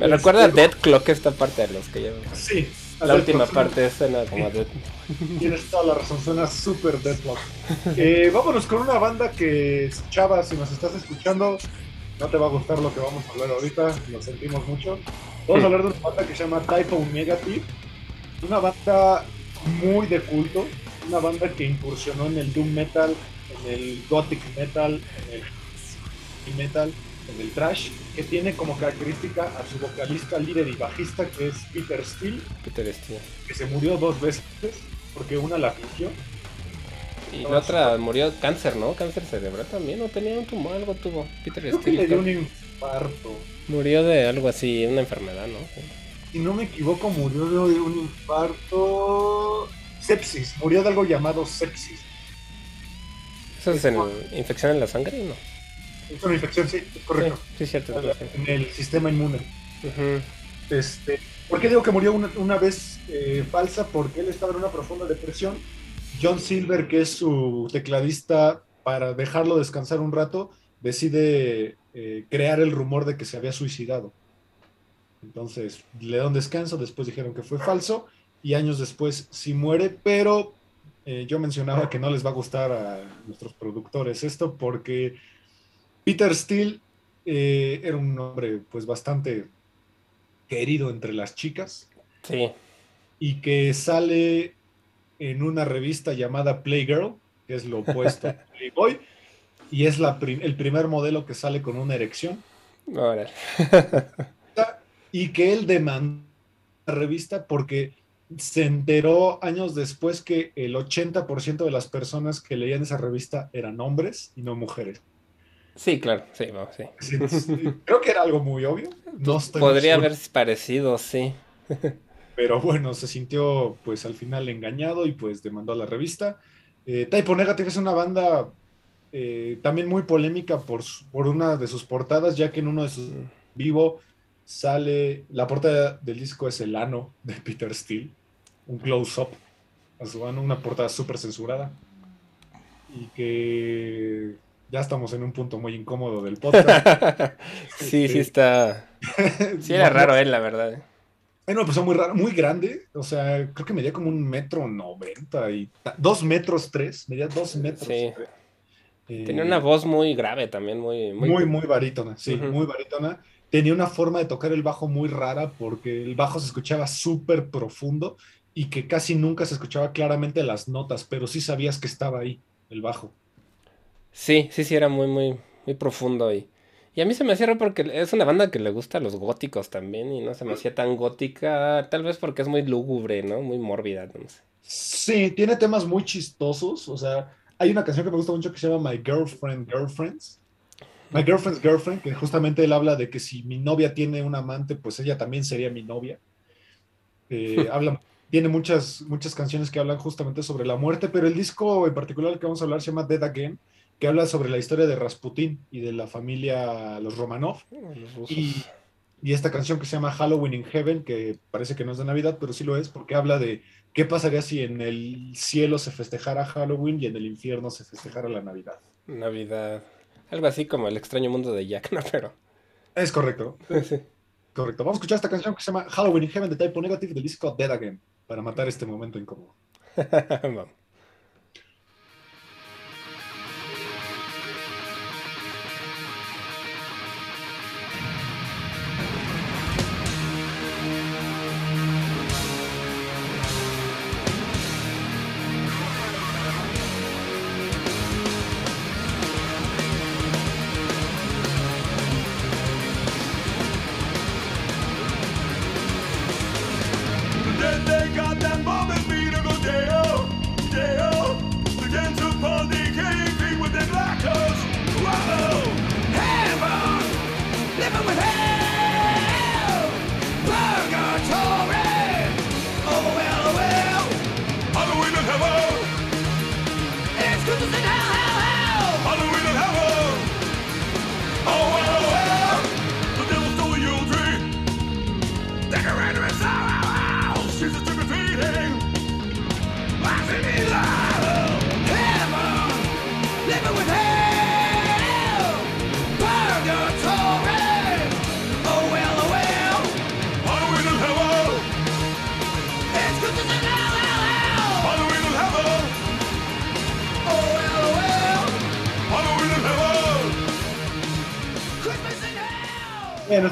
Me recuerda a Dead Clock esta parte de los que yo. Sí. La última parte suena como Dead. Tienes toda la razón, suena súper Deathlock. Eh, vámonos con una banda que, Chava, si nos estás escuchando, no te va a gustar lo que vamos a hablar ahorita, lo sentimos mucho. Vamos a hablar de una banda que se llama Typo Negative, una banda muy de culto, una banda que incursionó en el Doom Metal, en el Gothic Metal, en el Metal, en el Trash, que tiene como característica a su vocalista, líder y bajista, que es Peter Steele, Peter Steele. que se murió dos veces, porque una la fingió. Y la otra murió de cáncer, ¿no? Cáncer cerebral también, ¿no? Tenía un tumor, algo tuvo. Peter Creo que Steele. le dio un infarto. Murió de algo así, una enfermedad, ¿no? Si no me equivoco, murió de un infarto. Sepsis, murió de algo llamado sepsis. Eso es en infección en la sangre, ¿no? Es una infección, sí, es correcto. Sí, sí, cierto. sí. En el sistema inmune. Este, ¿Por qué digo que murió una, una vez eh, falsa? Porque él estaba en una profunda depresión. John Silver, que es su tecladista, para dejarlo descansar un rato, decide eh, crear el rumor de que se había suicidado. Entonces le da un descanso, después dijeron que fue falso y años después sí muere, pero eh, yo mencionaba que no les va a gustar a nuestros productores esto porque Peter Steele eh, era un hombre pues bastante querido entre las chicas Sí. y que sale en una revista llamada Playgirl, que es lo opuesto a Playboy, y es la prim- el primer modelo que sale con una erección. Y que él demandó la revista porque se enteró años después que el 80% de las personas que leían esa revista eran hombres y no mujeres. Sí, claro, sí, vamos, sí. Sí, sí, Creo que era algo muy obvio. No estoy Podría haber parecido, sí. Pero bueno, se sintió pues al final engañado y pues demandó a la revista. Eh, Typo Negative es una banda eh, también muy polémica por, por una de sus portadas, ya que en uno de sus vivo sale, la portada del disco es el ano de Peter Steele, un close-up a su ano, una portada súper censurada. Y que ya estamos en un punto muy incómodo del podcast. sí, sí está. Sí, era raro él, la verdad. ¿eh? Era una persona muy rara, muy grande, o sea, creo que medía como un metro noventa y dos metros tres, medía dos metros. Sí. Eh, Tenía una voz muy grave también, muy. Muy, muy, muy barítona, sí, muy barítona. Tenía una forma de tocar el bajo muy rara porque el bajo se escuchaba súper profundo y que casi nunca se escuchaba claramente las notas, pero sí sabías que estaba ahí el bajo. Sí, sí, sí, era muy, muy, muy profundo y. Y a mí se me hacía porque es una banda que le gusta a los góticos también y no se me hacía tan gótica, tal vez porque es muy lúgubre, ¿no? Muy mórbida, no sé. Sí, tiene temas muy chistosos. O sea, hay una canción que me gusta mucho que se llama My Girlfriend Girlfriends. My Girlfriend's Girlfriend, que justamente él habla de que si mi novia tiene un amante, pues ella también sería mi novia. Eh, habla, tiene muchas, muchas canciones que hablan justamente sobre la muerte, pero el disco en particular que vamos a hablar se llama Dead Again, que habla sobre la historia de Rasputín y de la familia los Romanov. Los. Y, y esta canción que se llama Halloween in Heaven, que parece que no es de Navidad, pero sí lo es, porque habla de qué pasaría si en el cielo se festejara Halloween y en el infierno se festejara la Navidad. Navidad. Algo así como el extraño mundo de Jack, ¿no? Pero. Es correcto, sí. correcto. Vamos a escuchar esta canción que se llama Halloween in Heaven de Typo Negative del disco Dead Again, para matar este momento incómodo. Vamos.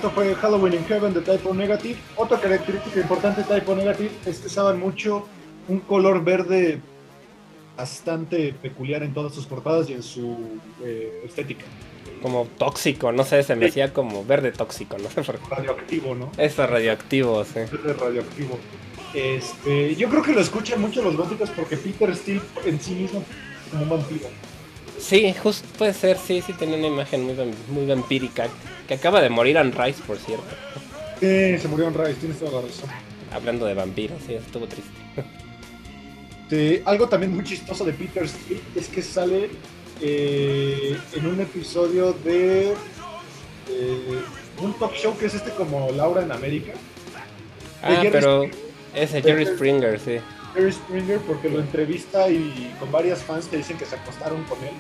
Esto fue Halloween in Heaven de Typo Negative. Otra característica importante de Typo Negative es que usaban mucho un color verde bastante peculiar en todas sus portadas y en su eh, estética. Como tóxico, no sé, se me hacía como verde tóxico, no sé por qué. Radioactivo, ¿no? Eso, radioactivo, sí. Verde radioactivo. Este, yo creo que lo escuchan mucho los góticos porque Peter Steele en sí mismo es como un vampiro. Sí, justo puede ser, sí, sí, tenía una imagen muy, muy vampírica. Que acaba de morir Anne Rice, por cierto. Sí, se murió en Rice, tienes toda la razón. Hablando de vampiros, sí, estuvo triste. Este, algo también muy chistoso de Peter Steele es que sale eh, en un episodio de eh, un talk show que es este como Laura en América. Ah, pero ese Jerry Springer, sí. Jerry Springer porque lo entrevista y con varias fans que dicen que se acostaron con él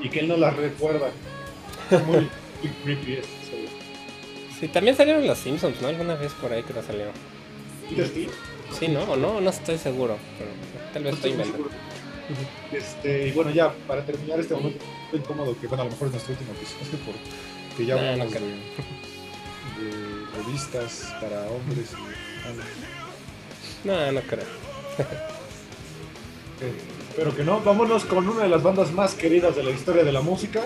y que él no las recuerda. Muy, muy creepy episodio. Sí, también salieron los Simpsons, ¿no? Alguna vez por ahí que. Peter Steele. Sí, ¿no? O no, no estoy seguro. Pero tal vez No estoy inventando. Este, y bueno, ya para terminar este momento estoy incómodo, que bueno, a lo mejor es nuestro último episodio porque ya No, no hablamos de, de revistas para hombres y No, no creo. Espero que no. Vámonos con una de las bandas más queridas de la historia de la música.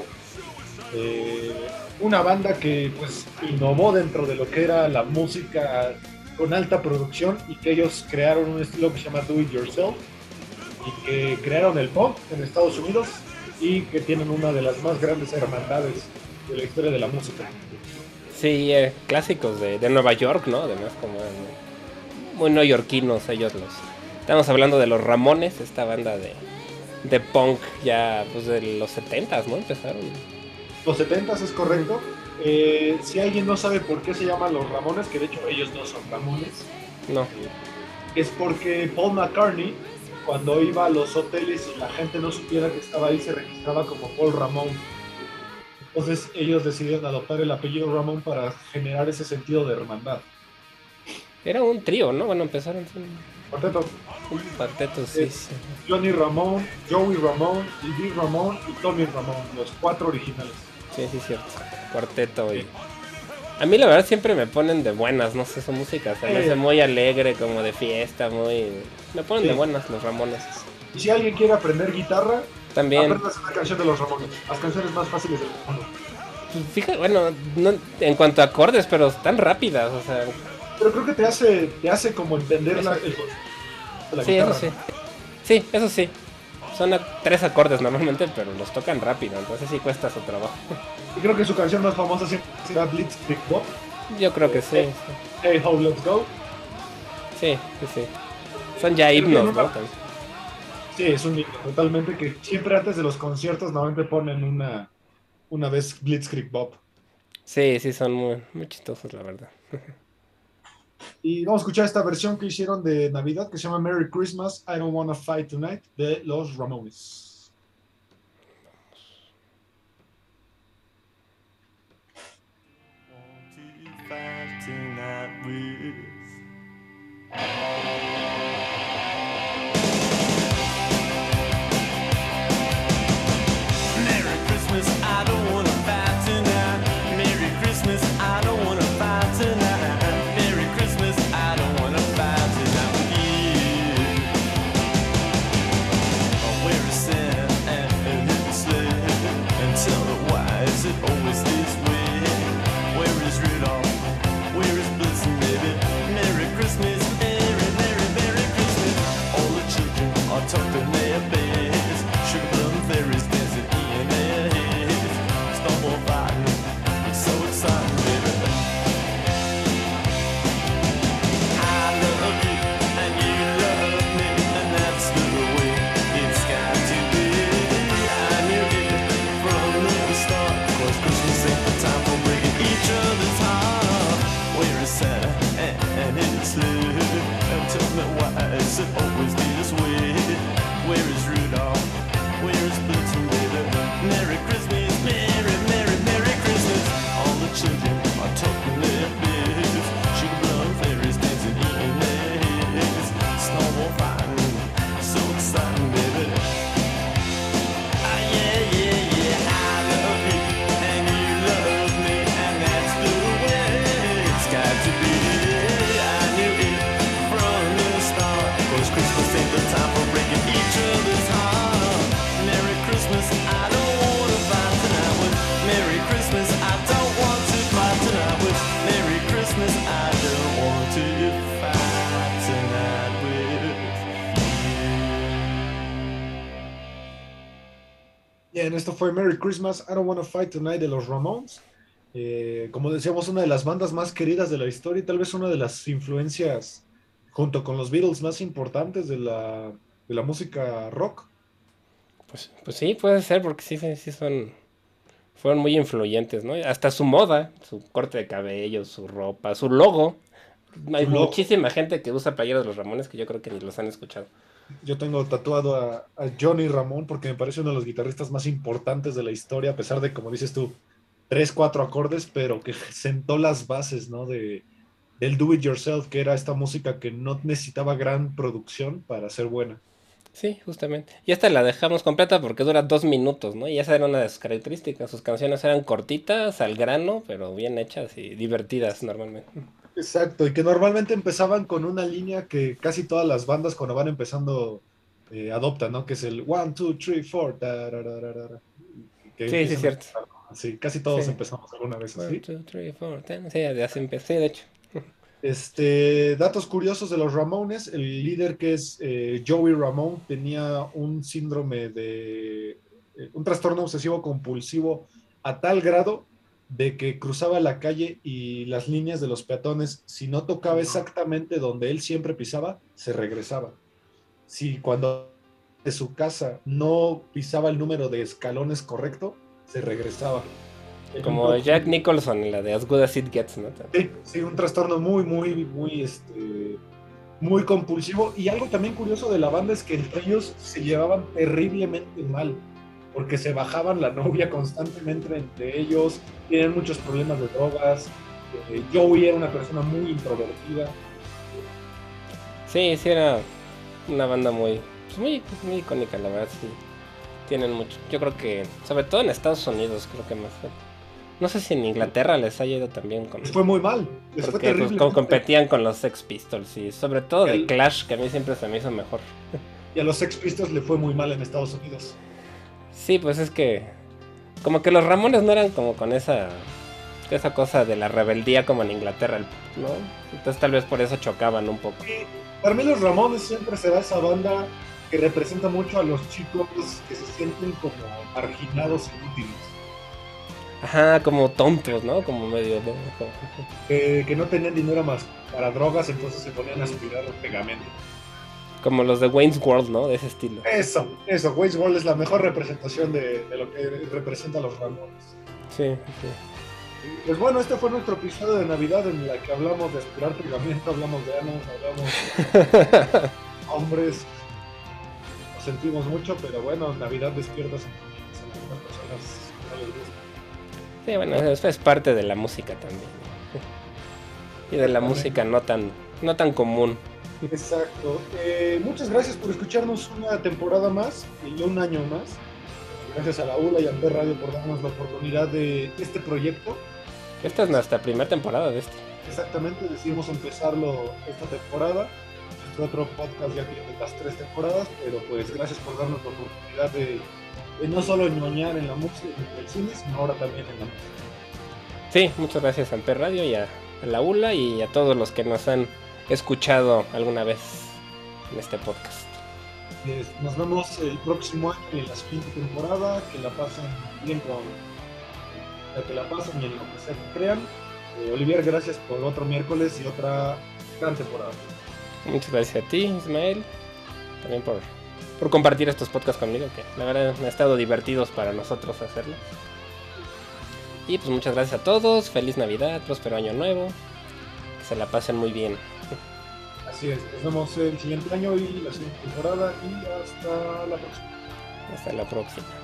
Eh, una banda que pues innovó dentro de lo que era la música con alta producción y que ellos crearon un estilo que se llama Do It Yourself y que crearon el pop en Estados Unidos y que tienen una de las más grandes hermandades de la historia de la música. Sí, eh, clásicos de, de Nueva York, ¿no? Además, como muy neoyorquinos ellos los. Estamos hablando de los Ramones, esta banda de, de punk ya pues de los 70 ¿no? Empezaron. Los 70 es correcto. Eh, si alguien no sabe por qué se llaman los Ramones, que de hecho ellos no son Ramones, No. es porque Paul McCartney, cuando iba a los hoteles y la gente no supiera que estaba ahí, se registraba como Paul Ramón. Entonces ellos decidieron adoptar el apellido Ramón para generar ese sentido de hermandad. Era un trío, ¿no? Bueno, empezaron Cuarteto, un cuarteto, sí, Eh, sí. Johnny Ramón, Joey Ramón, Ivy Ramón y Tommy Ramón, los cuatro originales. Sí, sí, cierto. Cuarteto y. A mí la verdad siempre me ponen de buenas, no sé, su música se me hace muy alegre, como de fiesta, muy... Me ponen Sí. de buenas los Ramones. Y si alguien quiere aprender guitarra, También, aprendas una canción de los Ramones. Las canciones más fáciles del mundo. pues, fíjate, bueno, no, en cuanto a acordes, pero están rápidas, o sea, Pero creo que te hace, te hace como entender la, el la sí, guitarra. eso sí. Sí, eso sí. Son a- tres acordes normalmente, pero los tocan rápido, entonces sí cuesta su trabajo. Y creo que su canción más famosa será Blitzkrieg Bop. Yo creo que sí, Hey How Let's Go. sí, sí, sí. Son ya himnos, ¿no? Sí, es un himno totalmente que siempre antes de los conciertos normalmente ponen una, una vez Blitzkrieg Bop. Sí, sí, son muy, muy chistosos, la verdad. Y vamos a escuchar esta versión que hicieron de Navidad que se llama Merry Christmas, I Don't Wanna Fight Tonight de los Ramones. Bien, esto fue Merry Christmas, I Don't Wanna Fight Tonight de los Ramones. Eh, como decíamos, una de las bandas más queridas de la historia y tal vez una de las influencias, junto con los Beatles, más importantes de la, de la música rock. Pues, pues sí, puede ser, porque sí, sí, sí son. Fueron muy influyentes, ¿no? Hasta su moda, su corte de cabello, su ropa, su logo. Hay logo. muchísima gente que usa playeras de los Ramones que yo creo que ni los han escuchado. Yo tengo tatuado a, Johnny Ramón porque me parece uno de los guitarristas más importantes de la historia, a pesar de, como dices tú, tres, cuatro acordes, pero que sentó las bases, ¿no? De, del do it yourself, que era esta música que no necesitaba gran producción para ser buena. Sí, justamente. Y esta la dejamos completa porque dura dos minutos, ¿no? Y esa era una de sus características. Sus canciones eran cortitas, al grano, pero bien hechas y divertidas normalmente. Exacto, y que normalmente empezaban con una línea que casi todas las bandas cuando van empezando eh, adopta, ¿no? Que es el 1, 2, 3, 4. Sí, sí, es cierto. Sí, casi todos Sí. empezamos alguna vez One, así. two, three, four, ten. Sí, ya se empezó, sí, de hecho. Este, datos curiosos de los Ramones, el líder que es eh, Joey Ramone tenía un síndrome de, eh, un trastorno obsesivo compulsivo a tal grado de que cruzaba la calle y las líneas de los peatones, si no tocaba exactamente donde él siempre pisaba, se regresaba. Si cuando de su casa no pisaba el número de escalones correcto, se regresaba. Como Jack Nicholson en la de As Good As It Gets, ¿no? Sí, sí, un trastorno muy, muy, muy, este, muy compulsivo. Y algo también curioso de la banda es que entre ellos se llevaban terriblemente mal, porque se bajaban la novia constantemente entre ellos, tienen muchos problemas de drogas. eh, Joey era una persona muy introvertida. Sí, sí, era una banda muy, pues muy, muy icónica, la verdad, sí. Tienen mucho. Yo creo que, sobre todo en Estados Unidos, creo que más. No sé si en Inglaterra les ha ido también con. Les fue muy mal. Les fue pues, terrible. como competían con los Sex Pistols y sobre todo de El- Clash, que a mí siempre se me hizo mejor. Y a los Sex Pistols le fue muy mal en Estados Unidos. Sí, pues es que como que los Ramones no eran como con esa esa cosa de la rebeldía como en Inglaterra, ¿no? Entonces tal vez por eso chocaban un poco. Y para mí los Ramones siempre será esa banda que representa mucho a los chicos que se sienten como marginados e inútiles. Ajá, como tontos, ¿no? Como medio que, que no tenían dinero más para drogas, entonces se ponían a aspirar pegamento. Como los de Wayne's World, ¿no? De ese estilo. Eso, eso, Wayne's World es la mejor representación de, de lo que representa a los Ramones. Sí, sí. Pues bueno, este fue nuestro episodio de Navidad en la que hablamos de aspirar pegamento, hablamos de anos, hablamos de hombres. Nos sentimos mucho, pero bueno, Navidad despierta sentimientos en algunas personas no les gusta. Sí, bueno, eso es parte de la música también. Y de la música no tan, no tan común. Exacto. Eh, muchas gracias por escucharnos una temporada más y un año más. Gracias a la ULA y a Amper Radio por darnos la oportunidad de este proyecto. Esta es nuestra primera temporada de este. Exactamente, decidimos empezarlo esta temporada. Nuestro otro podcast ya tiene las tres temporadas, pero pues gracias por darnos la oportunidad de, de no solo ñoñar en la música y en el cine, sino ahora también en la música. Sí, muchas gracias a Amper Radio y a, a la ULA y a todos los que nos han escuchado alguna vez en este podcast. Eh, Nos vemos el próximo año en la siguiente temporada. Que la pasen bien con la que la pasen y en lo que sea que crean. Eh, Olivier, gracias por otro miércoles y otra gran temporada. Muchas gracias a ti, Ismael, también por, por compartir estos podcasts conmigo, que la verdad han estado divertidos para nosotros hacerlos. Y pues muchas gracias a todos, feliz Navidad, próspero año nuevo, que se la pasen muy bien. Así es, nos vemos el siguiente año y la siguiente temporada y hasta la próxima. Hasta la próxima.